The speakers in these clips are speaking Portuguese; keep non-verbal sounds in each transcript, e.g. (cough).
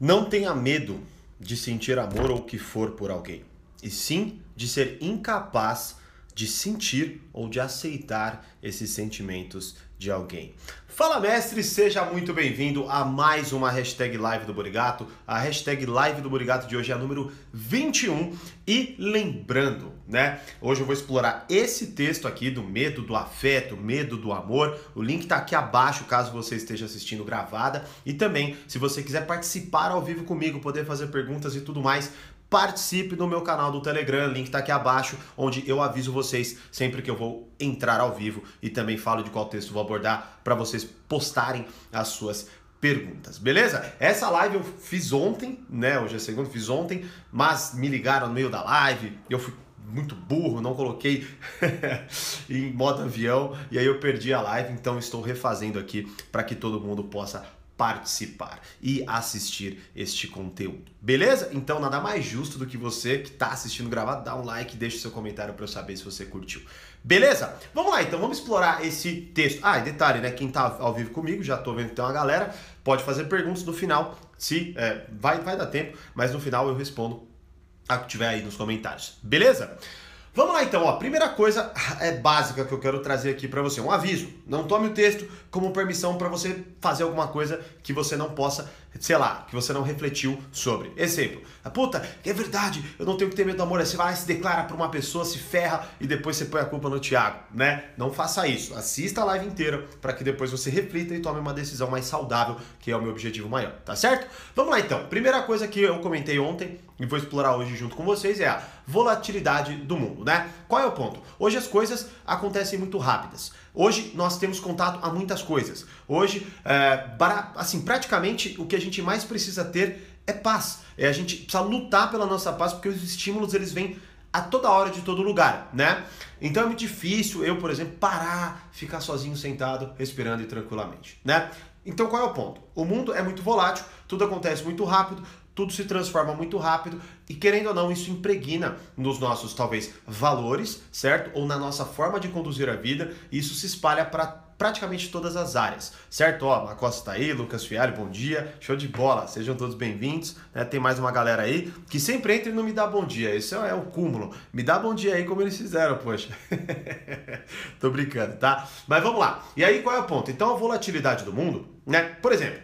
Não tenha medo de sentir amor ou o que for por alguém, e sim de ser incapaz de sentir ou de aceitar esses sentimentos de alguém. Fala mestre, seja muito bem-vindo a mais uma hashtag live do Burigato. A hashtag live do Burigato de hoje é a número 21. E lembrando, né? Hoje eu vou explorar esse texto aqui do medo do afeto, medo do amor. O link tá aqui abaixo caso você esteja assistindo gravada. E também, se você quiser participar ao vivo comigo, poder fazer perguntas e tudo mais, participe no meu canal do Telegram, link está aqui abaixo, onde eu aviso vocês sempre que eu vou entrar ao vivo e também falo de qual texto vou abordar para vocês postarem as suas perguntas, beleza? Essa live eu fiz ontem, né? Hoje é segunda, fiz ontem, mas me ligaram no meio da live, eu fui muito burro, não coloquei (laughs) em modo avião e aí eu perdi a live, então estou refazendo aqui para que todo mundo possa participar e assistir este conteúdo. Beleza? Então nada mais justo do que você que está assistindo gravado, dá um like, deixa seu comentário para eu saber se você curtiu. Beleza? Vamos lá então, vamos explorar esse texto. Ah, e detalhe, né? Quem está ao vivo comigo, já estou vendo que tem uma galera, pode fazer perguntas no final, se é, vai, vai dar tempo, mas no final eu respondo a que tiver aí nos comentários. Beleza? Vamos lá então, ó. Primeira coisa é básica que eu quero trazer aqui para você, um aviso. Não tome o texto como permissão para você fazer alguma coisa que você não possa, sei lá, que você não refletiu sobre. Exemplo, a puta, é verdade, eu não tenho que ter medo do amor. Aí você vai, se declara para uma pessoa, se ferra e depois você põe a culpa no Thiago, né? Não faça isso. Assista a live inteira para que depois você reflita e tome uma decisão mais saudável, que é o meu objetivo maior, tá certo? Vamos lá então. Primeira coisa que eu comentei ontem e vou explorar hoje junto com vocês é a volatilidade do mundo, né? Qual é o ponto? Hoje as coisas acontecem muito rápidas. Hoje nós temos contato a muitas coisas. Hoje, é, assim, praticamente o que a gente mais precisa ter é paz. É a gente precisa lutar pela nossa paz porque os estímulos eles vêm a toda hora de todo lugar, né? Então é muito difícil eu, por exemplo, parar, ficar sozinho sentado, respirando e tranquilamente, né? Então qual é o ponto? O mundo é muito volátil, tudo acontece muito rápido, tudo se transforma muito rápido e querendo ou não isso impregna nos nossos talvez valores, certo? Ou na nossa forma de conduzir a vida, e isso se espalha para praticamente todas as áreas, certo? Ó, a Costa tá aí, Lucas Fialho, bom dia, show de bola, sejam todos bem-vindos, né? Tem mais uma galera aí que sempre entra e não me dá bom dia, esse é o cúmulo, me dá bom dia aí como eles fizeram, poxa. (laughs) Tô brincando, tá? Mas vamos lá, e aí qual é o ponto? Então a volatilidade do mundo, né? Por exemplo,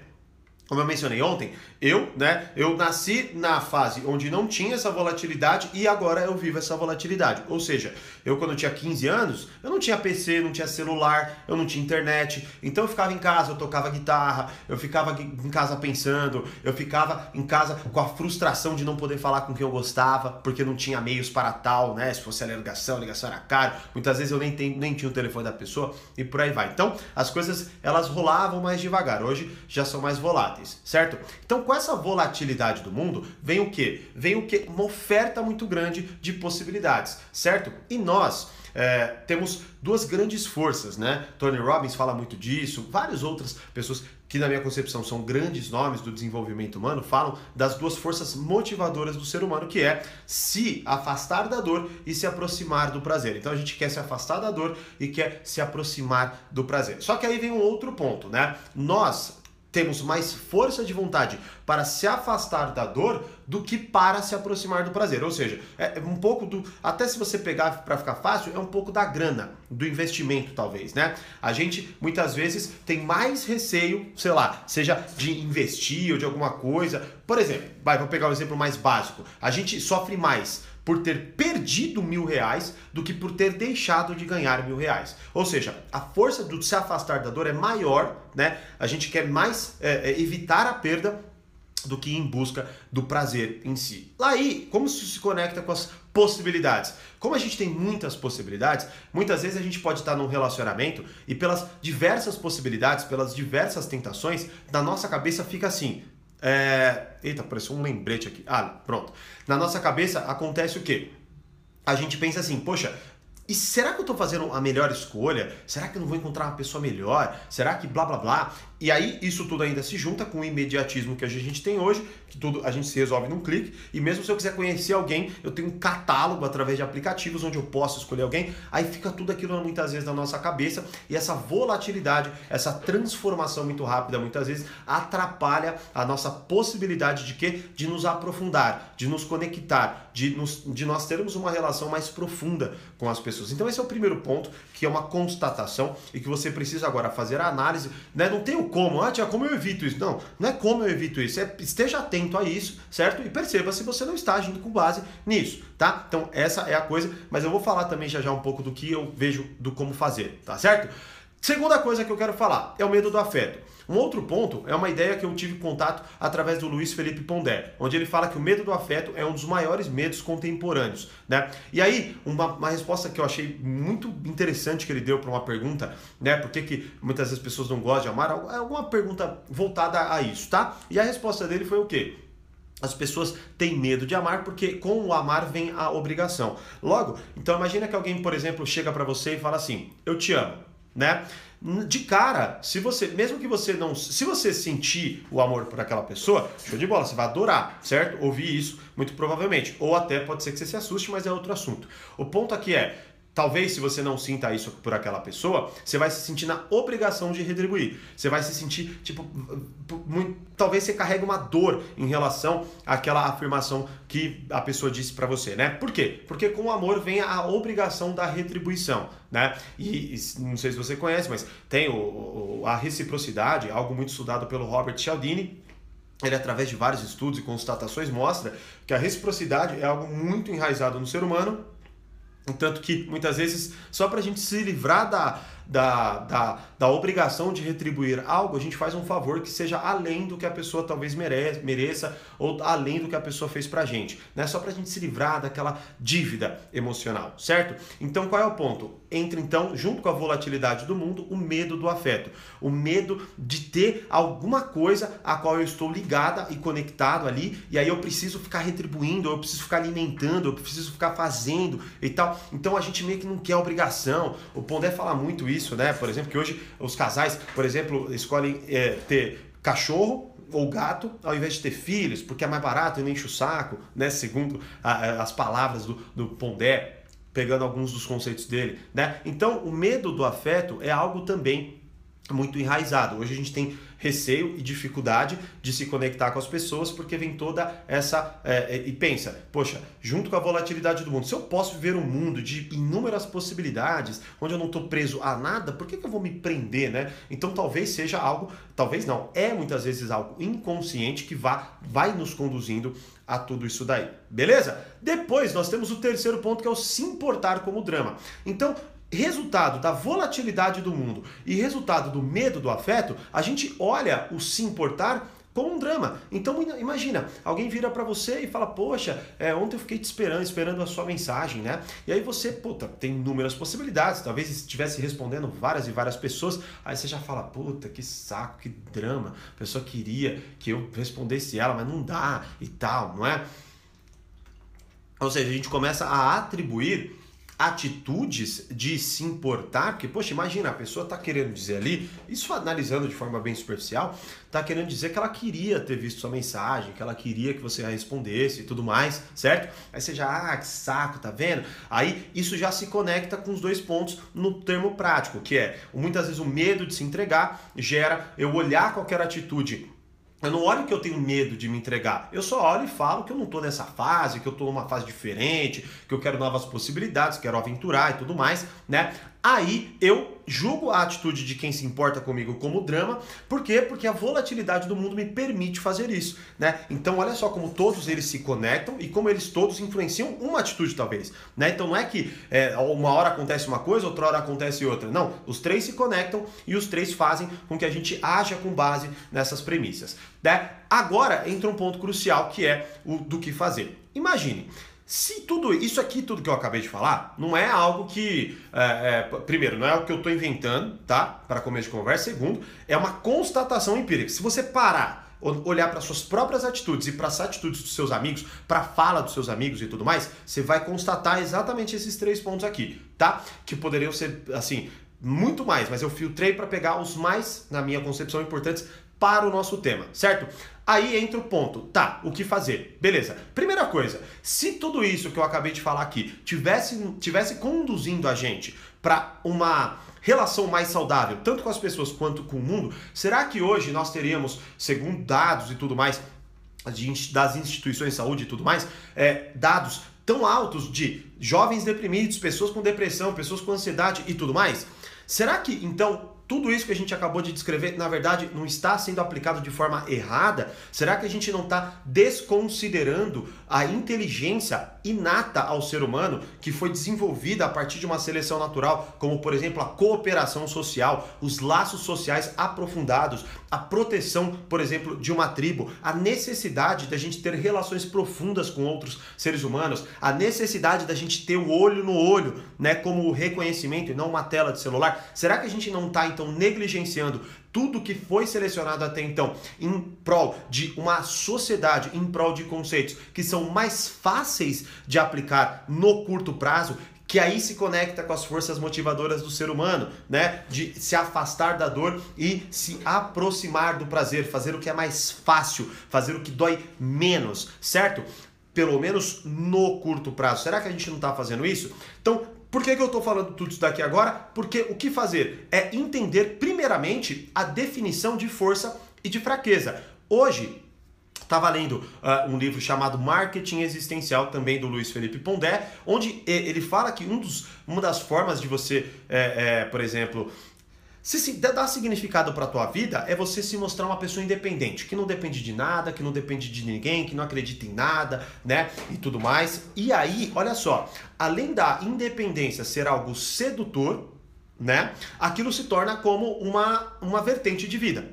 como eu mencionei ontem, eu, né, eu nasci na fase onde não tinha essa volatilidade e agora eu vivo essa volatilidade. Ou seja, eu quando eu tinha 15 anos, eu não tinha PC, não tinha celular, eu não tinha internet. Então eu ficava em casa, eu tocava guitarra, eu ficava em casa pensando, eu ficava em casa com a frustração de não poder falar com quem eu gostava, porque não tinha meios para tal, né? Se fosse a ligação, a ligação era caro. Muitas vezes eu nem, tem, nem tinha o telefone da pessoa e por aí vai. Então, as coisas elas rolavam mais devagar. Hoje já são mais voláteis voláteis, certo? Então, com essa volatilidade do mundo, vem o que? Vem o que? Uma oferta muito grande de possibilidades, certo? E nós é, temos duas grandes forças, né? Tony Robbins fala muito disso, várias outras pessoas que na minha concepção são grandes nomes do desenvolvimento humano, falam das duas forças motivadoras do ser humano, que é se afastar da dor e se aproximar do prazer. Então a gente quer se afastar da dor e quer se aproximar do prazer. Só que aí vem um outro ponto, né? Nós temos mais força de vontade para se afastar da dor do que para se aproximar do prazer. Ou seja, é um pouco do. Até se você pegar para ficar fácil, é um pouco da grana, do investimento, talvez, né? A gente muitas vezes tem mais receio, sei lá, seja de investir ou de alguma coisa. Por exemplo, vai, vou pegar um exemplo mais básico. A gente sofre mais por ter perdido mil reais do que por ter deixado de ganhar mil reais. Ou seja, a força do se afastar da dor é maior, né? A gente quer mais é, é, evitar a perda do que em busca do prazer em si. Lá aí, como isso se conecta com as possibilidades? Como a gente tem muitas possibilidades, muitas vezes a gente pode estar num relacionamento e pelas diversas possibilidades, pelas diversas tentações, na nossa cabeça fica assim: é... Eita, apareceu um lembrete aqui. Ah, pronto. Na nossa cabeça acontece o quê? A gente pensa assim, poxa, e será que eu estou fazendo a melhor escolha? Será que eu não vou encontrar uma pessoa melhor? Será que blá blá blá? E aí isso tudo ainda se junta com o imediatismo que a gente tem hoje, que tudo a gente se resolve num clique. E mesmo se eu quiser conhecer alguém, eu tenho um catálogo através de aplicativos onde eu posso escolher alguém. Aí fica tudo aquilo muitas vezes na nossa cabeça e essa volatilidade, essa transformação muito rápida, muitas vezes atrapalha a nossa possibilidade de quê? De nos aprofundar, de nos conectar, de, nos, de nós termos uma relação mais profunda com as pessoas. Então esse é o primeiro ponto, que é uma constatação e que você precisa agora fazer a análise, né? Não tem o como, ah, tia, como eu evito isso? Não, não é como eu evito isso, é esteja atento a isso, certo? E perceba se você não está agindo com base nisso, tá? Então essa é a coisa, mas eu vou falar também já já um pouco do que eu vejo do como fazer, tá certo? Segunda coisa que eu quero falar é o medo do afeto. Um outro ponto é uma ideia que eu tive contato através do Luiz Felipe Pondé, onde ele fala que o medo do afeto é um dos maiores medos contemporâneos, né? E aí, uma, uma resposta que eu achei muito interessante que ele deu para uma pergunta, né? Por que, que muitas vezes as pessoas não gostam de amar? É alguma pergunta voltada a isso, tá? E a resposta dele foi o quê? As pessoas têm medo de amar porque com o amar vem a obrigação. Logo, então imagina que alguém, por exemplo, chega para você e fala assim: "Eu te amo", né? de cara, se você, mesmo que você não, se você sentir o amor por aquela pessoa, show de bola, você vai adorar, certo? Ouvir isso, muito provavelmente. Ou até pode ser que você se assuste, mas é outro assunto. O ponto aqui é, Talvez, se você não sinta isso por aquela pessoa, você vai se sentir na obrigação de retribuir. Você vai se sentir, tipo, muito, talvez você carregue uma dor em relação àquela afirmação que a pessoa disse para você, né? Por quê? Porque com o amor vem a obrigação da retribuição, né? E, e não sei se você conhece, mas tem o, o, a reciprocidade, algo muito estudado pelo Robert Cialdini, ele através de vários estudos e constatações mostra que a reciprocidade é algo muito enraizado no ser humano tanto que muitas vezes, só para a gente se livrar da, da, da, da obrigação de retribuir algo, a gente faz um favor que seja além do que a pessoa talvez merece, mereça ou além do que a pessoa fez pra gente, né? Só pra gente se livrar daquela dívida emocional, certo? Então qual é o ponto? Entra então, junto com a volatilidade do mundo, o medo do afeto, o medo de ter alguma coisa a qual eu estou ligada e conectado ali, e aí eu preciso ficar retribuindo, eu preciso ficar alimentando, eu preciso ficar fazendo e tal. Então a gente meio que não quer obrigação. O Pondé fala muito isso, né? Por exemplo, que hoje os casais, por exemplo, escolhem é, ter cachorro ou gato ao invés de ter filhos, porque é mais barato e não enche o saco, né? Segundo a, as palavras do, do Pondé, pegando alguns dos conceitos dele, né? Então, o medo do afeto é algo também muito enraizado. Hoje a gente tem receio e dificuldade de se conectar com as pessoas porque vem toda essa. É, e pensa, poxa, junto com a volatilidade do mundo, se eu posso viver um mundo de inúmeras possibilidades, onde eu não estou preso a nada, por que, que eu vou me prender, né? Então talvez seja algo, talvez não, é muitas vezes algo inconsciente que vá, vai nos conduzindo a tudo isso daí. Beleza? Depois nós temos o terceiro ponto que é o se importar como drama. Então, resultado da volatilidade do mundo e resultado do medo do afeto, a gente olha o se importar como um drama. Então imagina, alguém vira para você e fala, poxa, é, ontem eu fiquei te esperando, esperando a sua mensagem, né? E aí você, puta, tem inúmeras possibilidades, talvez estivesse respondendo várias e várias pessoas, aí você já fala, puta, que saco, que drama, a pessoa queria que eu respondesse ela, mas não dá e tal, não é? Ou seja, a gente começa a atribuir atitudes de se importar, porque, poxa, imagina, a pessoa está querendo dizer ali, isso analisando de forma bem superficial, está querendo dizer que ela queria ter visto sua mensagem, que ela queria que você respondesse e tudo mais, certo? Aí você já, ah, que saco, tá vendo? Aí isso já se conecta com os dois pontos no termo prático, que é, muitas vezes o medo de se entregar gera eu olhar qualquer atitude eu não olho que eu tenho medo de me entregar. Eu só olho e falo que eu não estou nessa fase, que eu estou numa fase diferente, que eu quero novas possibilidades, quero aventurar e tudo mais, né? Aí eu julgo a atitude de quem se importa comigo como drama. Por quê? Porque a volatilidade do mundo me permite fazer isso, né? Então olha só como todos eles se conectam e como eles todos influenciam uma atitude talvez, né? Então não é que é, uma hora acontece uma coisa, outra hora acontece outra. Não, os três se conectam e os três fazem com que a gente haja com base nessas premissas, né? Agora entra um ponto crucial que é o do que fazer. Imagine, se tudo isso aqui, tudo que eu acabei de falar, não é algo que, é, é, primeiro, não é algo que eu estou inventando, tá? Para começo de conversa. Segundo, é uma constatação empírica. Se você parar, olhar para suas próprias atitudes e para as atitudes dos seus amigos, para a fala dos seus amigos e tudo mais, você vai constatar exatamente esses três pontos aqui, tá? Que poderiam ser, assim, muito mais, mas eu filtrei para pegar os mais, na minha concepção, importantes para o nosso tema, certo? Aí entra o ponto, tá, o que fazer? Beleza. Primeira coisa, se tudo isso que eu acabei de falar aqui tivesse, tivesse conduzindo a gente para uma relação mais saudável, tanto com as pessoas quanto com o mundo, será que hoje nós teríamos, segundo dados e tudo mais, das instituições de saúde e tudo mais, é, dados tão altos de jovens deprimidos, pessoas com depressão, pessoas com ansiedade e tudo mais? Será que então tudo isso que a gente acabou de descrever, na verdade, não está sendo aplicado de forma errada? Será que a gente não está desconsiderando a inteligência inata ao ser humano que foi desenvolvida a partir de uma seleção natural, como por exemplo a cooperação social, os laços sociais aprofundados, a proteção, por exemplo, de uma tribo, a necessidade da gente ter relações profundas com outros seres humanos, a necessidade da gente ter o olho no olho, né, como reconhecimento e não uma tela de celular. Será que a gente não está então negligenciando tudo que foi selecionado até então em prol de uma sociedade, em prol de conceitos que são mais fáceis de aplicar no curto prazo, que aí se conecta com as forças motivadoras do ser humano, né? De se afastar da dor e se aproximar do prazer, fazer o que é mais fácil, fazer o que dói menos, certo? Pelo menos no curto prazo. Será que a gente não está fazendo isso? Então, por que, que eu estou falando tudo isso daqui agora? Porque o que fazer é entender, primeiramente, a definição de força e de fraqueza. Hoje, Estava lendo uh, um livro chamado Marketing Existencial, também do Luiz Felipe Pondé, onde ele fala que um dos, uma das formas de você, é, é, por exemplo, se, dar significado para a tua vida é você se mostrar uma pessoa independente, que não depende de nada, que não depende de ninguém, que não acredita em nada, né? E tudo mais. E aí, olha só, além da independência ser algo sedutor, né? Aquilo se torna como uma, uma vertente de vida.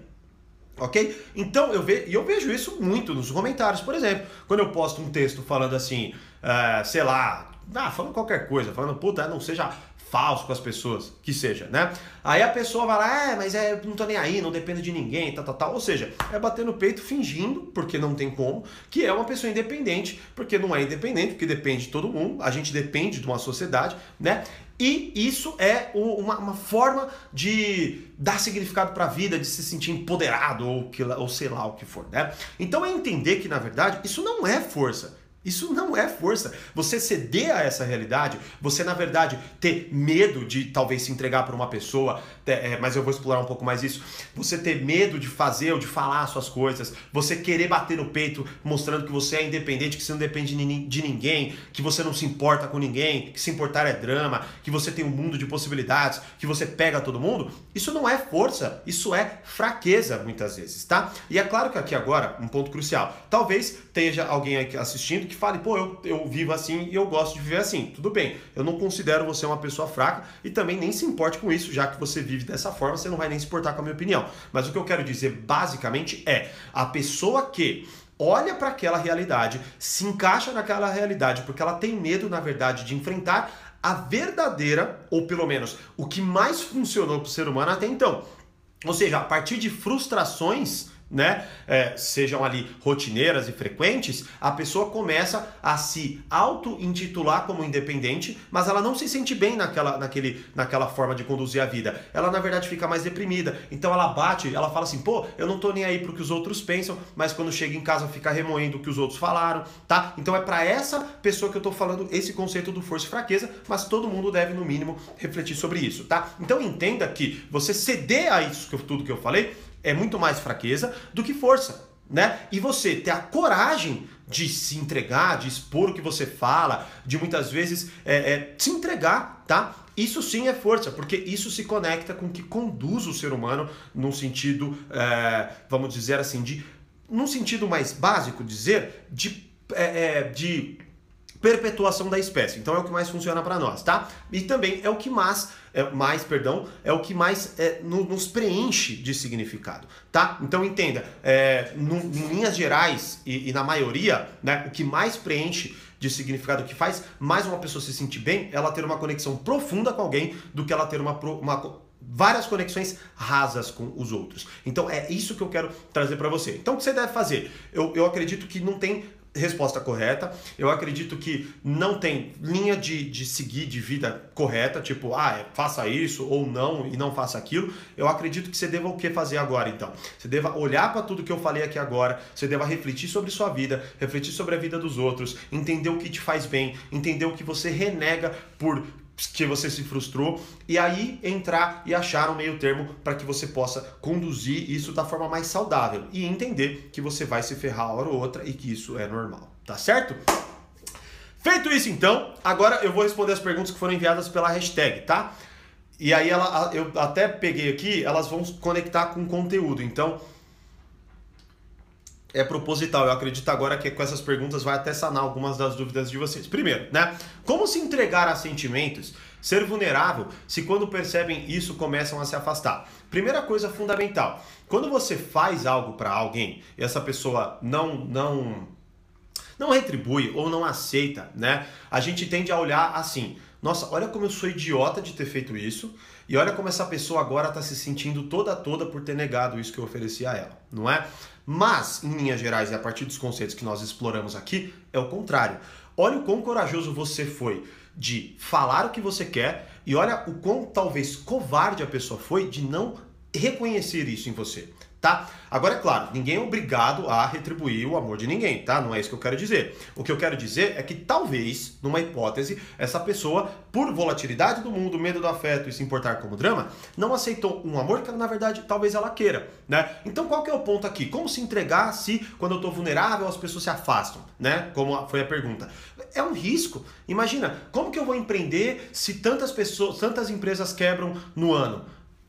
Ok? Então eu, eu vejo isso muito nos comentários, por exemplo, quando eu posto um texto falando assim, uh, sei lá, ah, falando qualquer coisa, falando, puta, não seja falso com as pessoas, que seja, né? Aí a pessoa vai lá, é, mas é, não tô nem aí, não depende de ninguém, tal, tal, tal. Ou seja, é bater no peito fingindo, porque não tem como, que é uma pessoa independente, porque não é independente, porque depende de todo mundo, a gente depende de uma sociedade, né? E isso é uma, uma forma de dar significado para a vida, de se sentir empoderado ou, que, ou sei lá o que for, né? Então é entender que, na verdade, isso não é força. Isso não é força. Você ceder a essa realidade, você na verdade ter medo de talvez se entregar para uma pessoa, é, mas eu vou explorar um pouco mais isso. Você ter medo de fazer ou de falar suas coisas, você querer bater no peito mostrando que você é independente, que você não depende de ninguém, que você não se importa com ninguém, que se importar é drama, que você tem um mundo de possibilidades, que você pega todo mundo. Isso não é força, isso é fraqueza muitas vezes, tá? E é claro que aqui agora, um ponto crucial. Talvez tenha alguém aqui assistindo que fale, pô, eu, eu vivo assim e eu gosto de viver assim. Tudo bem, eu não considero você uma pessoa fraca e também nem se importe com isso, já que você vive dessa forma, você não vai nem se importar com a minha opinião. Mas o que eu quero dizer basicamente é a pessoa que olha para aquela realidade, se encaixa naquela realidade porque ela tem medo, na verdade, de enfrentar a verdadeira, ou pelo menos o que mais funcionou para o ser humano até então. Ou seja, a partir de frustrações né, é, sejam ali rotineiras e frequentes, a pessoa começa a se auto-intitular como independente, mas ela não se sente bem naquela, naquele, naquela forma de conduzir a vida. Ela, na verdade, fica mais deprimida. Então ela bate, ela fala assim, pô, eu não tô nem aí pro que os outros pensam, mas quando chega em casa fica remoendo o que os outros falaram, tá? Então é para essa pessoa que eu tô falando esse conceito do força e fraqueza, mas todo mundo deve, no mínimo, refletir sobre isso, tá? Então entenda que você ceder a isso, tudo que eu falei, é muito mais fraqueza do que força. Né? E você ter a coragem de se entregar, de expor o que você fala, de muitas vezes é, é, se entregar, tá? Isso sim é força, porque isso se conecta com o que conduz o ser humano num sentido, é, vamos dizer assim, de num sentido mais básico, dizer de, é, é, de perpetuação da espécie. Então é o que mais funciona para nós, tá? E também é o que mais, é, mais perdão, é o que mais é, no, nos preenche de significado, tá? Então entenda, é, no, em linhas gerais e, e, na maioria, né, o que mais preenche de significado, que faz mais uma pessoa se sentir bem, é ela ter uma conexão profunda com alguém do que ela ter uma, uma várias conexões rasas com os outros. Então é isso que eu quero trazer para você. Então o que você deve fazer? Eu, eu acredito que não tem resposta correta. Eu acredito que não tem linha de, de seguir de vida correta, tipo, ah, é, faça isso ou não e não faça aquilo. Eu acredito que você deva o que fazer agora, então. Você deva olhar para tudo que eu falei aqui agora, você deva refletir sobre sua vida, refletir sobre a vida dos outros, entender o que te faz bem, entender o que você renega por que você se frustrou e aí entrar e achar um meio termo para que você possa conduzir isso da forma mais saudável e entender que você vai se ferrar uma hora ou outra e que isso é normal, tá certo? Feito isso então, agora eu vou responder as perguntas que foram enviadas pela hashtag, tá? E aí ela, eu até peguei aqui, elas vão conectar com conteúdo, então é proposital. Eu acredito agora que com essas perguntas vai até sanar algumas das dúvidas de vocês. Primeiro, né? Como se entregar a sentimentos, ser vulnerável, se quando percebem isso começam a se afastar? Primeira coisa fundamental. Quando você faz algo para alguém e essa pessoa não não não retribui ou não aceita, né? A gente tende a olhar assim: "Nossa, olha como eu sou idiota de ter feito isso". E olha como essa pessoa agora está se sentindo toda toda por ter negado isso que eu ofereci a ela, não é? Mas, em linhas gerais, e a partir dos conceitos que nós exploramos aqui, é o contrário. Olha o quão corajoso você foi de falar o que você quer e olha o quão talvez covarde a pessoa foi de não reconhecer isso em você tá? Agora, é claro, ninguém é obrigado a retribuir o amor de ninguém, tá? Não é isso que eu quero dizer. O que eu quero dizer é que talvez, numa hipótese, essa pessoa, por volatilidade do mundo, medo do afeto e se importar como drama, não aceitou um amor que, na verdade, talvez ela queira, né? Então, qual que é o ponto aqui? Como se entregar se, quando eu tô vulnerável, as pessoas se afastam, né? Como foi a pergunta. É um risco. Imagina, como que eu vou empreender se tantas pessoas, tantas empresas quebram no ano?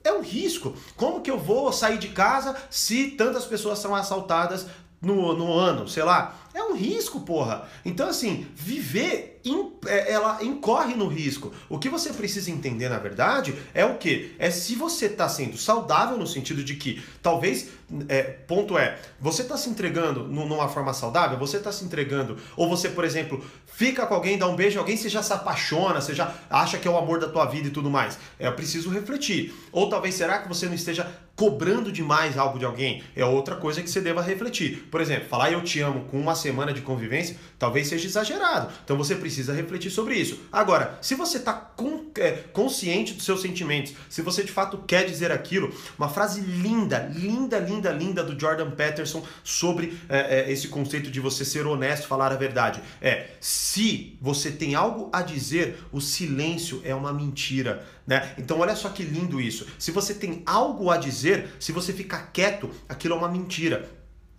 É um risco. Como que eu vou sair de casa se tantas pessoas são assaltadas no, no ano, sei lá? É um risco, porra. Então, assim, viver, in, é, ela incorre no risco. O que você precisa entender, na verdade, é o que? É se você está sendo saudável no sentido de que, talvez, é, ponto é, você está se entregando numa forma saudável, você está se entregando, ou você, por exemplo, fica com alguém, dá um beijo, alguém você já se apaixona, você já acha que é o amor da tua vida e tudo mais. É preciso refletir. Ou talvez, será que você não esteja cobrando demais algo de alguém? É outra coisa que você deva refletir. Por exemplo, falar eu te amo com uma semana de convivência talvez seja exagerado. Então você precisa refletir sobre isso. Agora, se você está é, consciente dos seus sentimentos, se você de fato quer dizer aquilo, uma frase linda, linda, linda, linda do Jordan Peterson sobre é, é, esse conceito de você ser honesto, falar a verdade. É, se você tem algo a dizer, o silêncio é uma mentira. Né? Então olha só que lindo isso. Se você tem algo a dizer, se você ficar quieto, aquilo é uma mentira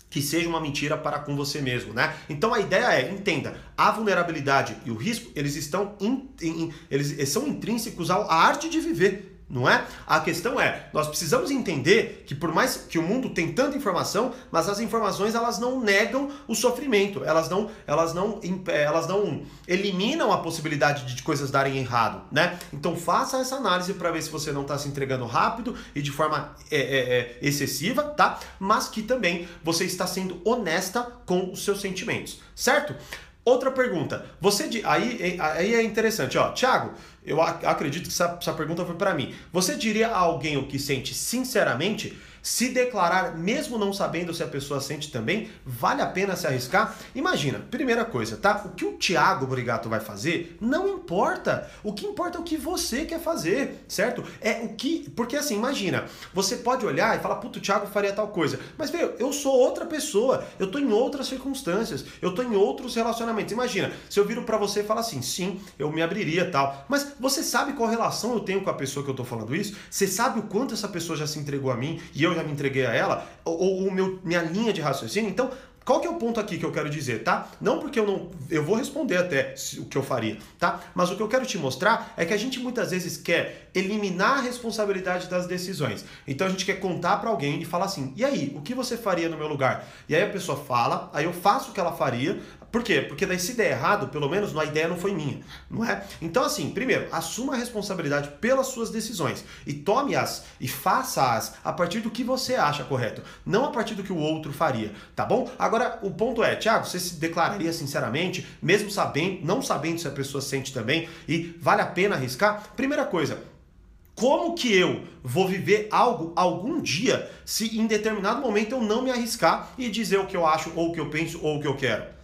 que seja uma mentira para com você mesmo, né? Então a ideia é, entenda, a vulnerabilidade e o risco, eles estão in, in, eles são intrínsecos à arte de viver não é? A questão é, nós precisamos entender que por mais que o mundo tem tanta informação, mas as informações elas não negam o sofrimento, elas não, elas não, elas não eliminam a possibilidade de coisas darem errado, né? Então faça essa análise para ver se você não está se entregando rápido e de forma é, é, é, excessiva, tá? Mas que também você está sendo honesta com os seus sentimentos, certo? Outra pergunta. Você aí, aí é interessante, ó. Thiago, eu acredito que essa, essa pergunta foi para mim. Você diria a alguém o que sente sinceramente? Se declarar, mesmo não sabendo se a pessoa sente também, vale a pena se arriscar? Imagina, primeira coisa, tá? O que o Thiago Brigato vai fazer não importa. O que importa é o que você quer fazer, certo? É o que. Porque assim, imagina, você pode olhar e falar, puto, o Thiago faria tal coisa. Mas, veio, eu sou outra pessoa, eu tô em outras circunstâncias, eu tô em outros relacionamentos. Imagina, se eu viro para você e falar assim, sim, eu me abriria tal. Mas você sabe qual relação eu tenho com a pessoa que eu tô falando isso? Você sabe o quanto essa pessoa já se entregou a mim e eu já me entreguei a ela, ou, o meu, minha linha de raciocínio. Então, qual que é o ponto aqui que eu quero dizer, tá? Não porque eu não. Eu vou responder até o que eu faria, tá? Mas o que eu quero te mostrar é que a gente muitas vezes quer eliminar a responsabilidade das decisões. Então a gente quer contar para alguém e falar assim: e aí, o que você faria no meu lugar? E aí a pessoa fala, aí eu faço o que ela faria, por quê? Porque daí se der errado, pelo menos a ideia não foi minha, não é? Então assim, primeiro, assuma a responsabilidade pelas suas decisões e tome-as e faça-as a partir do que você acha correto, não a partir do que o outro faria, tá bom? Agora, o ponto é, Thiago, você se declararia sinceramente, mesmo sabendo, não sabendo se a pessoa sente também e vale a pena arriscar? Primeira coisa, como que eu vou viver algo algum dia se em determinado momento eu não me arriscar e dizer o que eu acho, ou o que eu penso, ou o que eu quero?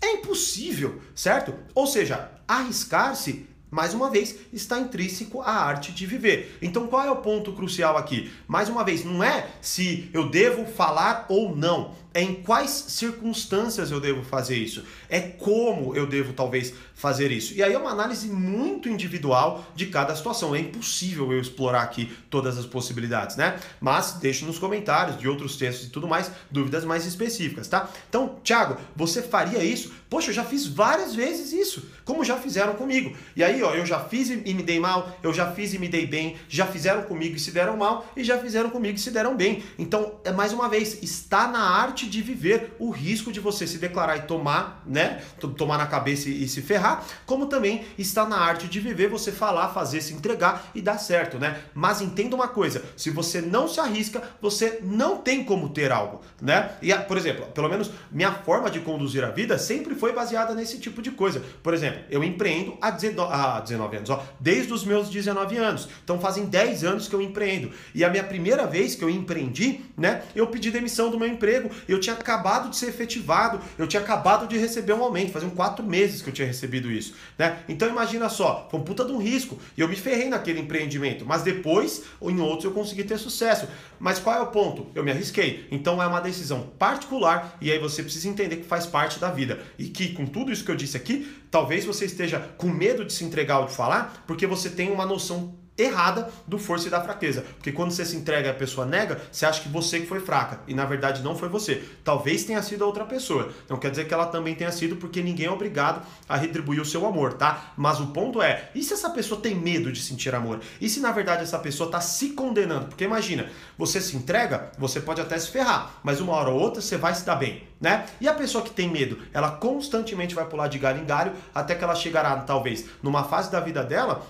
É impossível, certo? Ou seja, arriscar-se mais uma vez, está intrínseco à arte de viver. Então, qual é o ponto crucial aqui? Mais uma vez, não é se eu devo falar ou não, é em quais circunstâncias eu devo fazer isso, é como eu devo talvez fazer isso. E aí é uma análise muito individual de cada situação. É impossível eu explorar aqui todas as possibilidades, né? Mas deixe nos comentários de outros textos e tudo mais dúvidas mais específicas, tá? Então, Thiago, você faria isso? Poxa, eu já fiz várias vezes isso, como já fizeram comigo. E aí, ó, eu já fiz e me dei mal, eu já fiz e me dei bem, já fizeram comigo e se deram mal, e já fizeram comigo e se deram bem. Então, é mais uma vez, está na arte de viver o risco de você se declarar e tomar, né? Tomar na cabeça e se ferrar, como também está na arte de viver você falar, fazer, se entregar e dar certo, né? Mas entenda uma coisa, se você não se arrisca, você não tem como ter algo, né? E, por exemplo, pelo menos minha forma de conduzir a vida sempre foi baseada nesse tipo de coisa. Por exemplo, eu empreendo há 19 anos, ó, desde os meus 19 anos. Então fazem 10 anos que eu empreendo. E a minha primeira vez que eu empreendi, né, eu pedi demissão do meu emprego, eu tinha acabado de ser efetivado, eu tinha acabado de receber um aumento, faziam 4 meses que eu tinha recebido isso, né? Então imagina só, foi um puta de um risco. E eu me ferrei naquele empreendimento, mas depois, ou em outros, eu consegui ter sucesso. Mas qual é o ponto? Eu me arrisquei. Então é uma decisão particular e aí você precisa entender que faz parte da vida. E que com tudo isso que eu disse aqui, talvez você esteja com medo de se entregar ou de falar, porque você tem uma noção errada do força e da fraqueza. Porque quando você se entrega e a pessoa nega, você acha que você que foi fraca. E na verdade não foi você. Talvez tenha sido a outra pessoa. Não quer dizer que ela também tenha sido, porque ninguém é obrigado a retribuir o seu amor, tá? Mas o ponto é, e se essa pessoa tem medo de sentir amor? E se na verdade essa pessoa está se condenando? Porque imagina, você se entrega, você pode até se ferrar, mas uma hora ou outra você vai se dar bem, né? E a pessoa que tem medo, ela constantemente vai pular de galho em galho até que ela chegará, talvez, numa fase da vida dela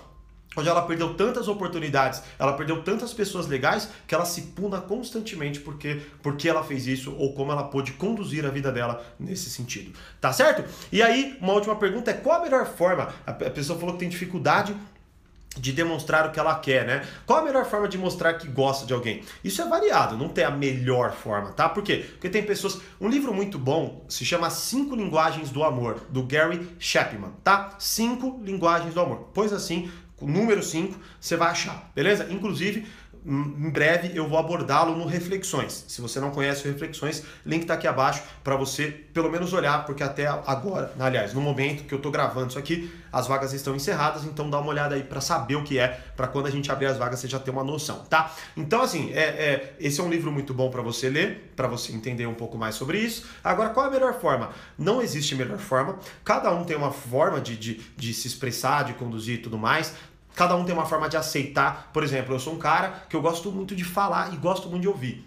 onde ela perdeu tantas oportunidades, ela perdeu tantas pessoas legais que ela se puna constantemente porque, porque ela fez isso ou como ela pôde conduzir a vida dela nesse sentido. Tá certo? E aí, uma última pergunta é qual a melhor forma? A pessoa falou que tem dificuldade de demonstrar o que ela quer, né? Qual a melhor forma de mostrar que gosta de alguém? Isso é variado, não tem a melhor forma, tá? Por quê? Porque tem pessoas. Um livro muito bom se chama Cinco Linguagens do Amor, do Gary Chapman, tá? Cinco Linguagens do Amor. Pois assim, número 5, você vai achar, beleza? Inclusive, em breve eu vou abordá-lo no Reflexões. Se você não conhece o Reflexões, link está aqui abaixo para você pelo menos olhar, porque até agora, aliás, no momento que eu estou gravando isso aqui, as vagas estão encerradas, então dá uma olhada aí para saber o que é, para quando a gente abrir as vagas você já ter uma noção, tá? Então, assim, é, é esse é um livro muito bom para você ler, para você entender um pouco mais sobre isso. Agora, qual é a melhor forma? Não existe melhor forma, cada um tem uma forma de, de, de se expressar, de conduzir e tudo mais. Cada um tem uma forma de aceitar. Por exemplo, eu sou um cara que eu gosto muito de falar e gosto muito de ouvir.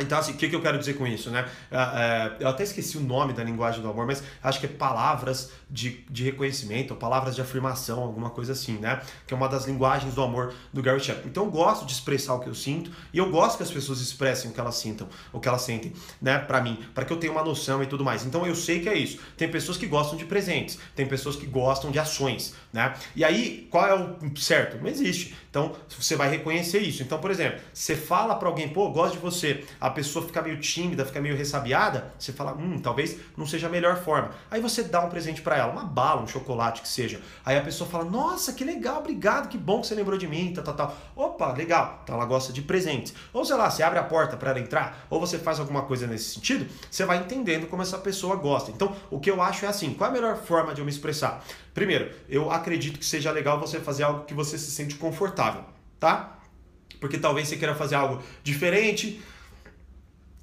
Então, assim, o que, que eu quero dizer com isso, né? É, eu até esqueci o nome da linguagem do amor, mas acho que é palavras de, de reconhecimento, ou palavras de afirmação, alguma coisa assim, né? Que é uma das linguagens do amor do Gary Chapman. Então, eu gosto de expressar o que eu sinto e eu gosto que as pessoas expressem o que elas sintam, o que elas sentem, né? Para mim, para que eu tenha uma noção e tudo mais. Então, eu sei que é isso. Tem pessoas que gostam de presentes, tem pessoas que gostam de ações, né? E aí, qual é o certo? Não existe. Então, você vai reconhecer isso. Então, por exemplo, você fala para alguém, pô, gosto de você, pessoa fica meio tímida, fica meio ressabiada, você fala, hum, talvez não seja a melhor forma. Aí você dá um presente para ela, uma bala, um chocolate que seja. Aí a pessoa fala, nossa, que legal, obrigado, que bom que você lembrou de mim, tal, tal, tal. Opa, legal. Então ela gosta de presentes. Ou sei lá, você abre a porta para ela entrar, ou você faz alguma coisa nesse sentido, você vai entendendo como essa pessoa gosta. Então, o que eu acho é assim, qual é a melhor forma de eu me expressar? Primeiro, eu acredito que seja legal você fazer algo que você se sente confortável, tá? Porque talvez você queira fazer algo diferente,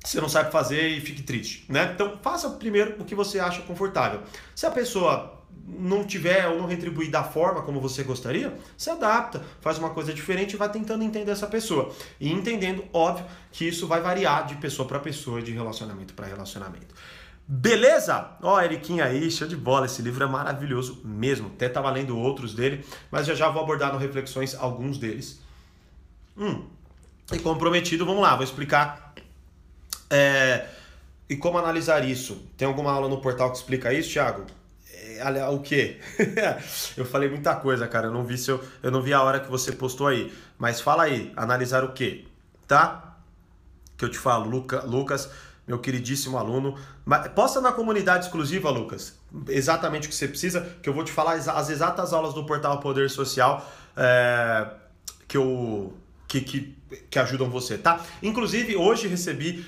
você não sabe fazer e fique triste, né? Então, faça primeiro o que você acha confortável. Se a pessoa não tiver ou não retribuir da forma como você gostaria, se adapta, faz uma coisa diferente e vai tentando entender essa pessoa. E entendendo, óbvio, que isso vai variar de pessoa para pessoa, de relacionamento para relacionamento. Beleza? Ó, oh, Eriquinha aí, show de bola. Esse livro é maravilhoso mesmo. Até tava lendo outros dele, mas já já vou abordar no Reflexões alguns deles. Hum. E comprometido, vamos lá, vou explicar. É, e como analisar isso? Tem alguma aula no portal que explica isso, Thiago? É, o quê? (laughs) eu falei muita coisa, cara. Eu não vi eu, não vi a hora que você postou aí. Mas fala aí, analisar o quê? Tá? Que eu te falo, Luca, Lucas meu queridíssimo aluno. Posta na comunidade exclusiva, Lucas, exatamente o que você precisa, que eu vou te falar as exatas aulas do Portal Poder Social é, que eu que, que, que ajudam você, tá? Inclusive, hoje recebi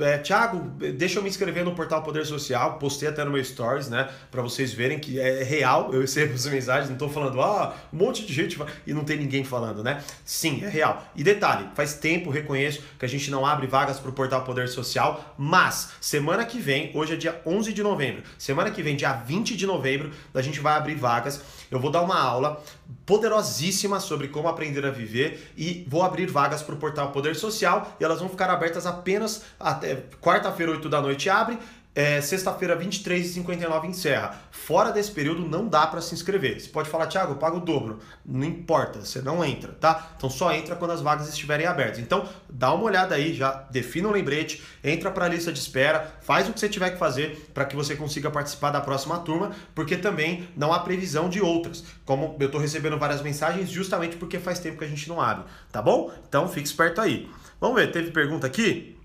é, Tiago, deixa eu me inscrever no portal Poder Social, postei até no meu stories, né? Para vocês verem que é real, eu recebo as mensagens, não tô falando, ah, um monte de gente e não tem ninguém falando, né? Sim, é real. E detalhe, faz tempo, reconheço que a gente não abre vagas para o portal Poder Social, mas semana que vem, hoje é dia 11 de novembro, semana que vem, dia 20 de novembro, a gente vai abrir vagas. Eu vou dar uma aula poderosíssima sobre como aprender a viver e vou abrir vagas para o portal Poder Social e elas vão ficar abertas apenas até quarta-feira, 8 da noite abre, é, sexta-feira, 23h59 encerra. Fora desse período não dá para se inscrever. Você pode falar, Thiago, eu pago o dobro. Não importa, você não entra, tá? Então só entra quando as vagas estiverem abertas. Então dá uma olhada aí, já defina um lembrete, entra para a lista de espera, faz o que você tiver que fazer para que você consiga participar da próxima turma, porque também não há previsão de outras. Como eu estou recebendo várias mensagens justamente porque faz tempo que a gente não abre, tá bom? Então fique esperto aí. Vamos ver, teve pergunta aqui?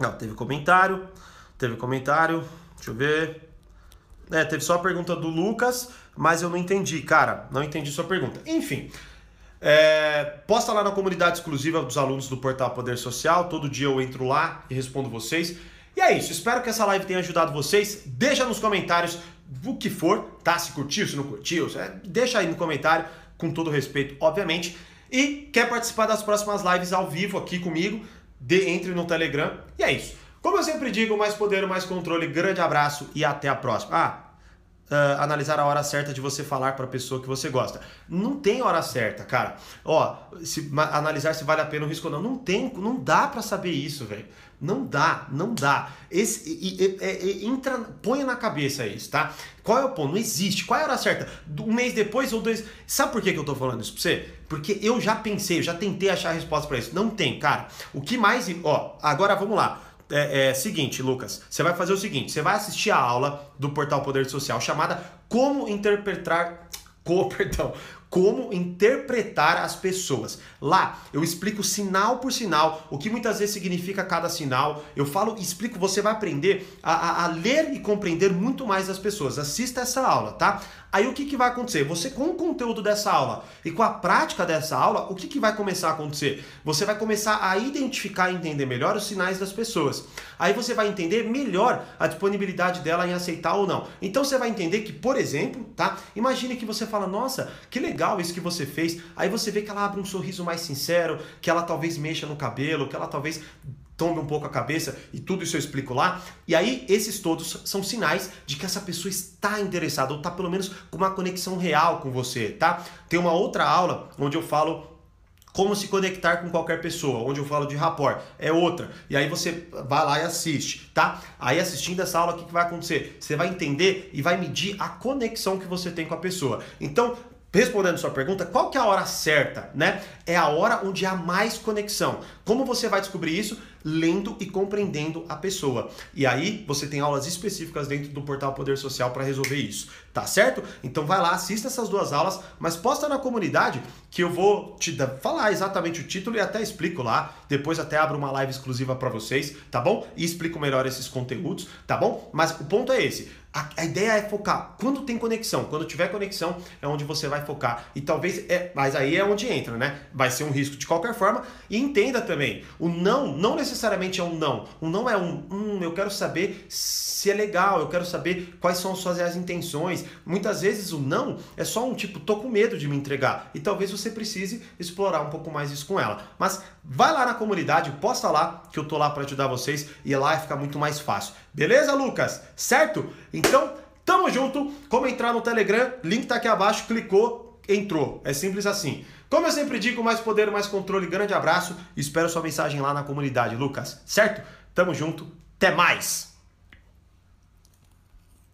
Não, teve comentário. Teve comentário. Deixa eu ver. É, teve só a pergunta do Lucas, mas eu não entendi, cara. Não entendi sua pergunta. Enfim. É, posta lá na comunidade exclusiva dos alunos do Portal Poder Social. Todo dia eu entro lá e respondo vocês. E é isso. Espero que essa live tenha ajudado vocês. Deixa nos comentários o que for, tá? Se curtiu, se não curtiu. É, deixa aí no comentário, com todo respeito, obviamente. E quer participar das próximas lives ao vivo aqui comigo? de, entre no Telegram. E é isso. Como eu sempre digo, mais poder, mais controle. Grande abraço e até a próxima. Ah, Uh, analisar a hora certa de você falar para a pessoa que você gosta. Não tem hora certa, cara. Ó, se, analisar se vale a pena o risco ou não. Não tem, não dá para saber isso, velho. Não dá, não dá. Esse, e, e, e, entra, põe na cabeça isso, tá? Qual é o ponto? Não existe. Qual é a hora certa? Um mês depois ou dois. Sabe por que, que eu tô falando isso pra você? Porque eu já pensei, eu já tentei achar a resposta para isso. Não tem, cara. O que mais. Ó, agora vamos lá. É, é, seguinte, Lucas, você vai fazer o seguinte: você vai assistir a aula do Portal Poder Social chamada Como Interpretar. (laughs) Co, perdão, como interpretar as pessoas. Lá eu explico sinal por sinal, o que muitas vezes significa cada sinal. Eu falo, explico, você vai aprender a, a, a ler e compreender muito mais as pessoas. Assista essa aula, tá? Aí o que, que vai acontecer? Você, com o conteúdo dessa aula e com a prática dessa aula, o que, que vai começar a acontecer? Você vai começar a identificar e entender melhor os sinais das pessoas. Aí você vai entender melhor a disponibilidade dela em aceitar ou não. Então você vai entender que, por exemplo, tá? Imagine que você fala, nossa, que legal isso que você fez. Aí você vê que ela abre um sorriso mais sincero, que ela talvez mexa no cabelo, que ela talvez tome um pouco a cabeça e tudo isso eu explico lá. E aí, esses todos são sinais de que essa pessoa está interessada ou está pelo menos com uma conexão real com você, tá? Tem uma outra aula onde eu falo como se conectar com qualquer pessoa, onde eu falo de rapport, é outra. E aí você vai lá e assiste, tá? Aí assistindo essa aula, o que, que vai acontecer? Você vai entender e vai medir a conexão que você tem com a pessoa. Então, Respondendo sua pergunta, qual que é a hora certa, né? É a hora onde há mais conexão. Como você vai descobrir isso? Lendo e compreendendo a pessoa. E aí você tem aulas específicas dentro do portal Poder Social para resolver isso, tá certo? Então vai lá, assista essas duas aulas, mas posta na comunidade que eu vou te falar exatamente o título e até explico lá. Depois até abro uma live exclusiva para vocês, tá bom? E explico melhor esses conteúdos, tá bom? Mas o ponto é esse. A, a, ideia é focar. Quando tem conexão, quando tiver conexão, é onde você vai focar. E talvez, é, mas aí é onde entra, né? Vai ser um risco de qualquer forma. E entenda também, o não não necessariamente é um não. O não é um, hum, eu quero saber se é legal, eu quero saber quais são as suas reais intenções. Muitas vezes o não é só um tipo, tô com medo de me entregar. E talvez você precise explorar um pouco mais isso com ela. Mas vai lá na comunidade, posta lá que eu tô lá para ajudar vocês e lá vai ficar muito mais fácil. Beleza, Lucas? Certo? Então, tamo junto. Como entrar no Telegram? Link tá aqui abaixo, clicou, entrou. É simples assim. Como eu sempre digo, mais poder, mais controle. Grande abraço. Espero sua mensagem lá na comunidade, Lucas. Certo? Tamo junto. Até mais.